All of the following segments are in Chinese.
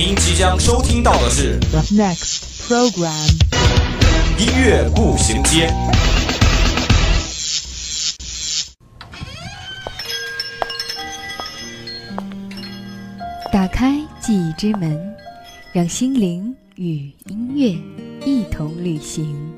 您即将收听到的是 The next program. 音乐步行街。打开记忆之门，让心灵与音乐一同旅行。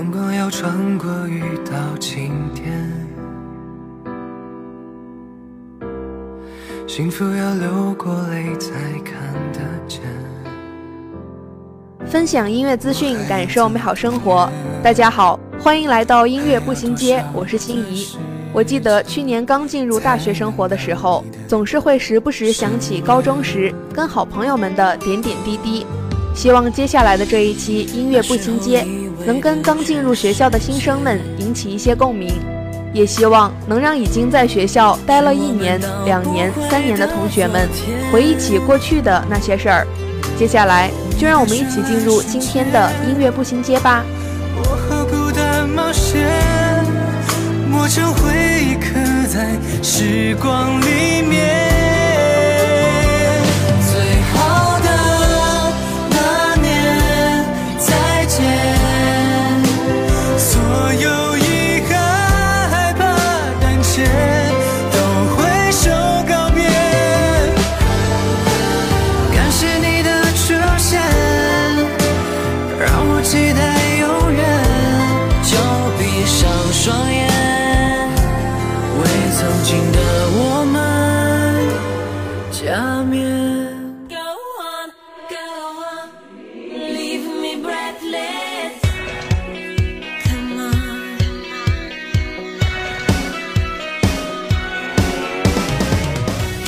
阳光要穿过雨到晴天，幸福要流过泪才看得见。分享音乐资讯，感受美好生活。大家好，欢迎来到音乐步行街，我是心怡。我记得去年刚进入大学生活的时候，总是会时不时想起高中时跟好朋友们的点点滴滴。希望接下来的这一期音乐步行街，能跟刚进入学校的新生们引起一些共鸣，也希望能让已经在学校待了一年、两年、三年的同学们回忆起过去的那些事儿。接下来，就让我们一起进入今天的音乐步行街吧。我和孤单冒险，磨成回忆刻在时光里面。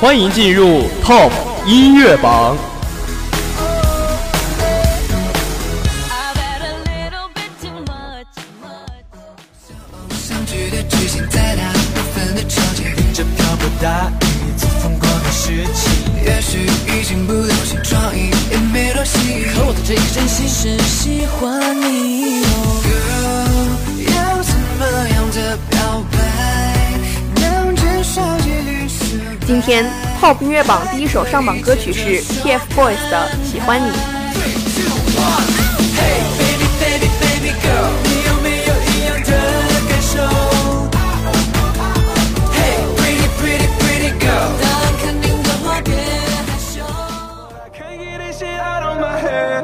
欢迎进入 Top 音乐榜。今天 Pop 音乐榜第一首上榜歌曲是 TFBOYS 的《喜欢你》。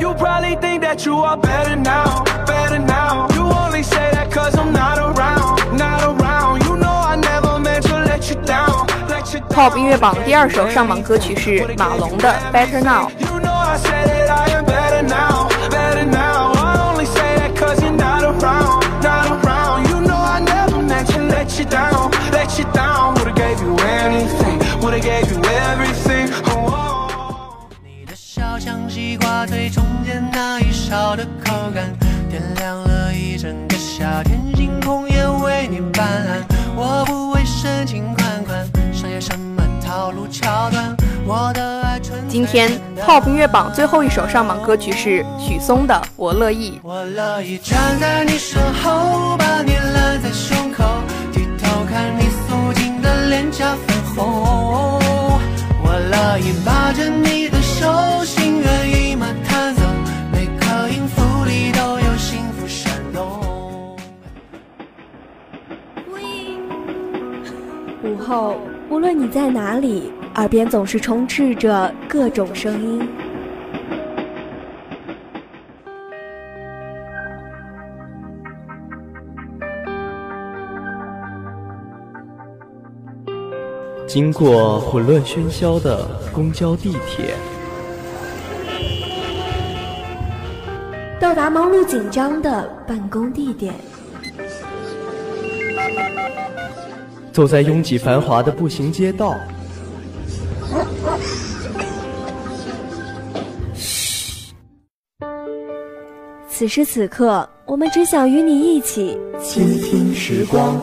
You probably think that you are better now, better now. Pop 音乐榜第二首上榜歌曲是马龙的《Better Now》。最中间那一勺的口感，点亮了一整个夏天，星空也为你斑斓。今天 Pop 音乐榜最后一首上榜歌曲是许嵩的《我乐意》。我乐意站在你身后，把你揽在胸口，低头看你素净的脸颊粉红。我乐意着你，午后，无论你在哪里。耳边总是充斥着各种声音。经过混乱喧嚣的公交、地铁，到达忙碌紧张的办公地点，走在拥挤繁华的步行街道，此时此刻，我们只想与你一起倾听时光。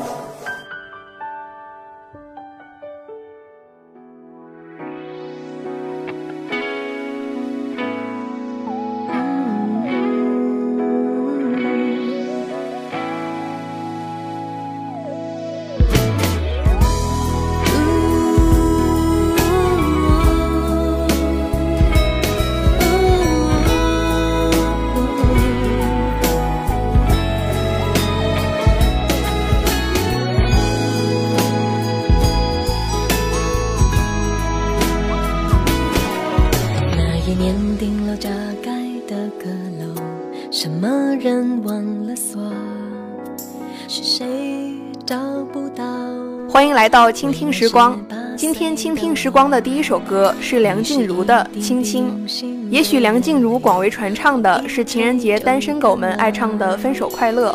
迎来到倾听时光。今天倾听时光的第一首歌是梁静茹的《亲亲》。也许梁静茹广为传唱的是情人节单身狗们爱唱的《分手快乐》，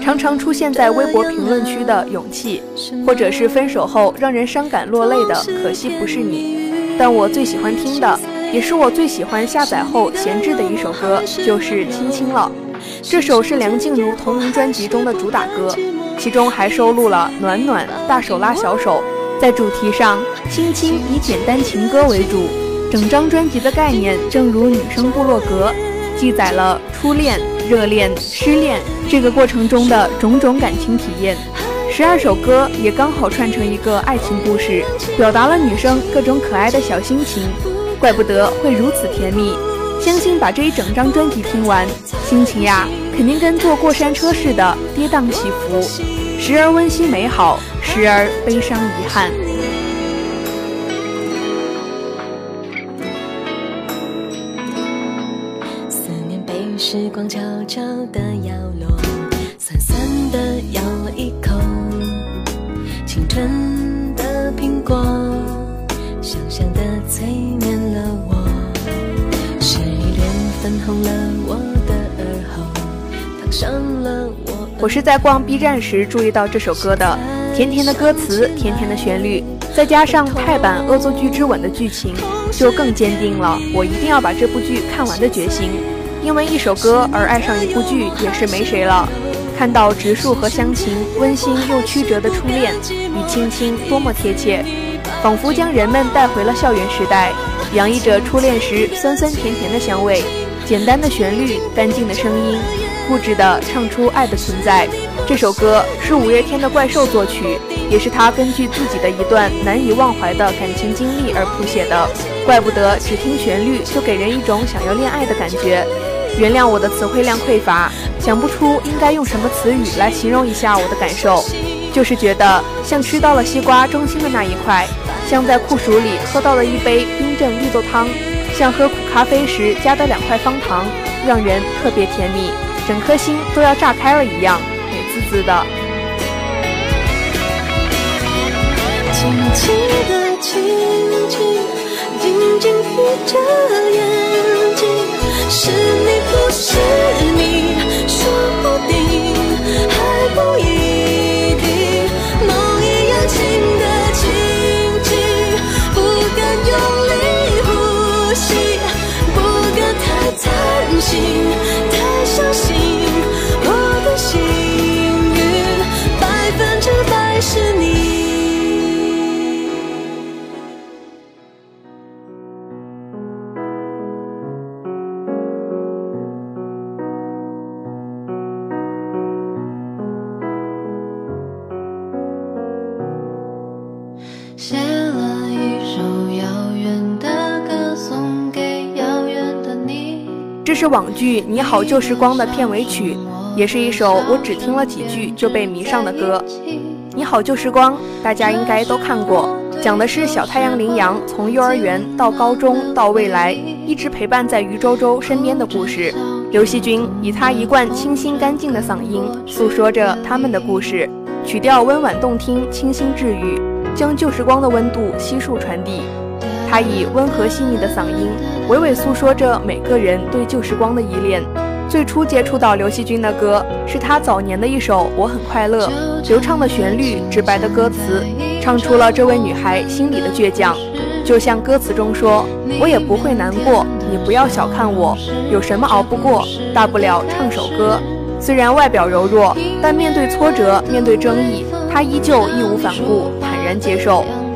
常常出现在微博评论区的《勇气》，或者是分手后让人伤感落泪的《可惜不是你》。但我最喜欢听的，也是我最喜欢下载后闲置的一首歌，就是《亲亲》了。这首是梁静茹同名专辑中的主打歌，其中还收录了《暖暖》《大手拉小手》。在主题上，《亲亲》以简单情歌为主，整张专辑的概念正如女生部落格，记载了初恋、热恋、失恋这个过程中的种种感情体验。十二首歌也刚好串成一个爱情故事，表达了女生各种可爱的小心情，怪不得会如此甜蜜。相信把这一整张专辑听完，心情呀肯定跟坐过山车似的跌宕起伏，时而温馨美好，时而悲伤遗憾。思念被时光悄悄地摇落，酸酸的咬了一口，青春的苹果，香香的催眠了我，是依恋粉红了我我。是在逛 B 站时注意到这首歌的，甜甜的歌词，甜甜的旋律，再加上泰版《恶作剧之吻》的剧情，就更坚定了我一定要把这部剧看完的决心。因为一首歌而爱上一部剧也是没谁了。看到植树和湘琴温馨又曲折的初恋与青青，多么贴切，仿佛将人们带回了校园时代，洋溢着初恋时酸酸甜甜的香味。简单的旋律，干净的声音，固执地唱出爱的存在。这首歌是五月天的怪兽作曲，也是他根据自己的一段难以忘怀的感情经历而谱写的。怪不得只听旋律就给人一种想要恋爱的感觉。原谅我的词汇量匮乏，想不出应该用什么词语来形容一下我的感受，就是觉得像吃到了西瓜中心的那一块，像在酷暑里喝到了一杯冰镇绿豆汤，像喝苦咖啡时加的两块方糖，让人特别甜蜜，整颗心都要炸开了一样，美滋滋的。轻轻的亲亲，紧紧闭着眼睛，是你不是你，说不定还不一定。梦一样轻的亲亲，不敢用力呼吸，不敢太贪心，是网剧《你好旧时光》的片尾曲，也是一首我只听了几句就被迷上的歌。你好旧时光》，大家应该都看过，讲的是小太阳羚羊从幼儿园到高中到未来，一直陪伴在余周周身边的故事。刘惜君以他一贯清新干净的嗓音，诉说着他们的故事，曲调温婉动听，清新治愈，将旧时光的温度悉数传递。他以温和细腻的嗓音，娓娓诉说着每个人对旧时光的依恋。最初接触到刘惜君的歌，是他早年的一首《我很快乐》，流畅的旋律，直白的歌词，唱出了这位女孩心里的倔强。就像歌词中说：“我也不会难过，你不要小看我，有什么熬不过，大不了唱首歌。”虽然外表柔弱，但面对挫折，面对争议，她依旧义无反顾，坦然接受，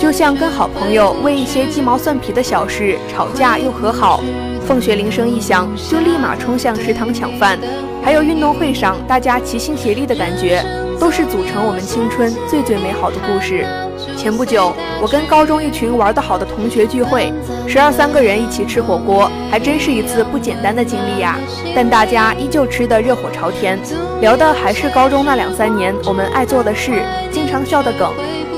就像跟好朋友为一些鸡毛蒜皮的小事吵架又和好，放学铃声一响就立马冲向食堂抢饭，还有运动会上大家齐心协力的感觉，都是组成我们青春最最美好的故事。前不久，我跟高中一群玩得好的同学聚会，十二三个人一起吃火锅，还真是一次不简单的经历呀。但大家依旧吃得热火朝天，聊的还是高中那两三年我们爱做的事，经常笑的梗。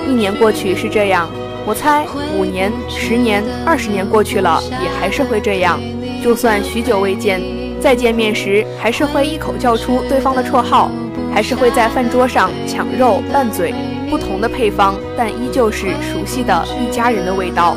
一年过去是这样，我猜五年、十年、二十年过去了，也还是会这样。就算许久未见，再见面时还是会一口叫出对方的绰号，还是会在饭桌上抢肉拌嘴。不同的配方，但依旧是熟悉的一家人的味道。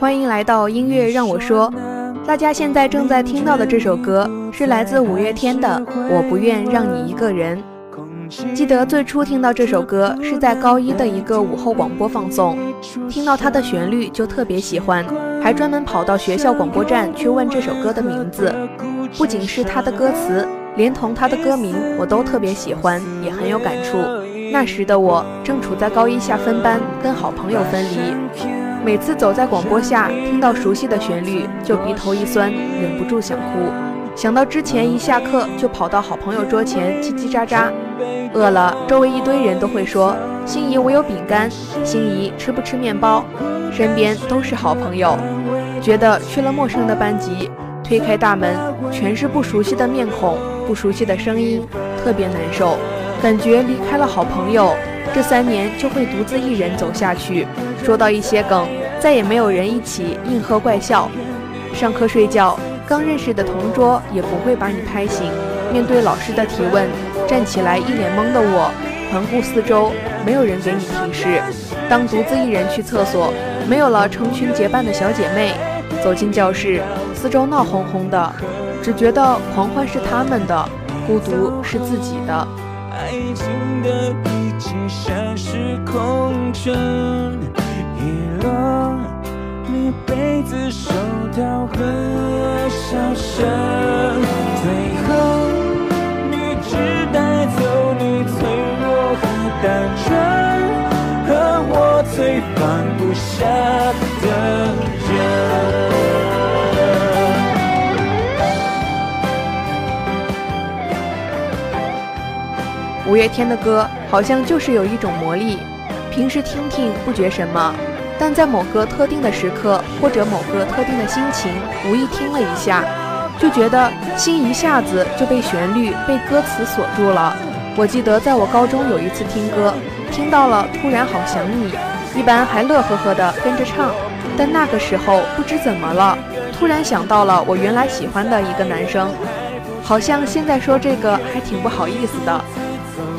欢迎来到音乐让我说。大家现在正在听到的这首歌是来自五月天的《我不愿让你一个人》。记得最初听到这首歌是在高一的一个午后广播放送，听到它的旋律就特别喜欢，还专门跑到学校广播站去问这首歌的名字。不仅是它的歌词，连同它的歌名我都特别喜欢，也很有感触。那时的我正处在高一下分班，跟好朋友分离。每次走在广播下，听到熟悉的旋律，就鼻头一酸，忍不住想哭。想到之前一下课就跑到好朋友桌前叽叽喳喳，饿了，周围一堆人都会说：“心仪，我有饼干。”“心仪，吃不吃面包？”身边都是好朋友，觉得去了陌生的班级，推开大门，全是不熟悉的面孔，不熟悉的声音，特别难受。感觉离开了好朋友，这三年就会独自一人走下去。说到一些梗，再也没有人一起应和怪笑。上课睡觉，刚认识的同桌也不会把你拍醒。面对老师的提问，站起来一脸懵的我，环顾四周，没有人给你提示。当独自一人去厕所，没有了成群结伴的小姐妹。走进教室，四周闹哄哄的，只觉得狂欢是他们的，孤独是自己的。爱情的一切像是空城，遗落，你被子手套和笑声，最后你只带走你脆弱和单纯，和我最放不下。五月天的歌好像就是有一种魔力，平时听听不觉什么，但在某个特定的时刻或者某个特定的心情，无意听了一下，就觉得心一下子就被旋律、被歌词锁住了。我记得在我高中有一次听歌，听到了《突然好想你》，一般还乐呵呵的跟着唱，但那个时候不知怎么了，突然想到了我原来喜欢的一个男生，好像现在说这个还挺不好意思的。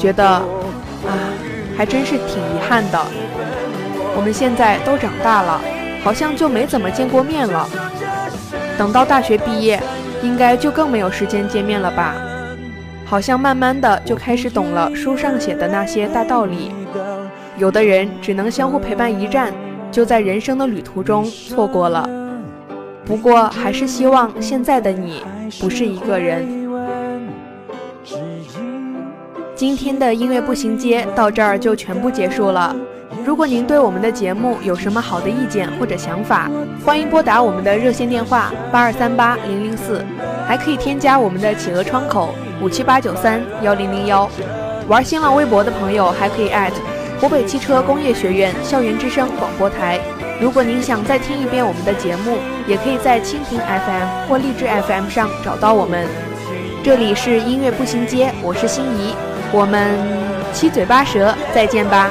觉得啊，还真是挺遗憾的。我们现在都长大了，好像就没怎么见过面了。等到大学毕业，应该就更没有时间见面了吧？好像慢慢的就开始懂了书上写的那些大道理。有的人只能相互陪伴一站，就在人生的旅途中错过了。不过还是希望现在的你不是一个人。今天的音乐步行街到这儿就全部结束了。如果您对我们的节目有什么好的意见或者想法，欢迎拨打我们的热线电话八二三八零零四，还可以添加我们的企鹅窗口五七八九三幺零零幺。玩新浪微博的朋友还可以艾特湖北汽车工业学院校园之声广播台。如果您想再听一遍我们的节目，也可以在蜻蜓 FM 或荔枝 FM 上找到我们。这里是音乐步行街，我是心怡。我们七嘴八舌，再见吧。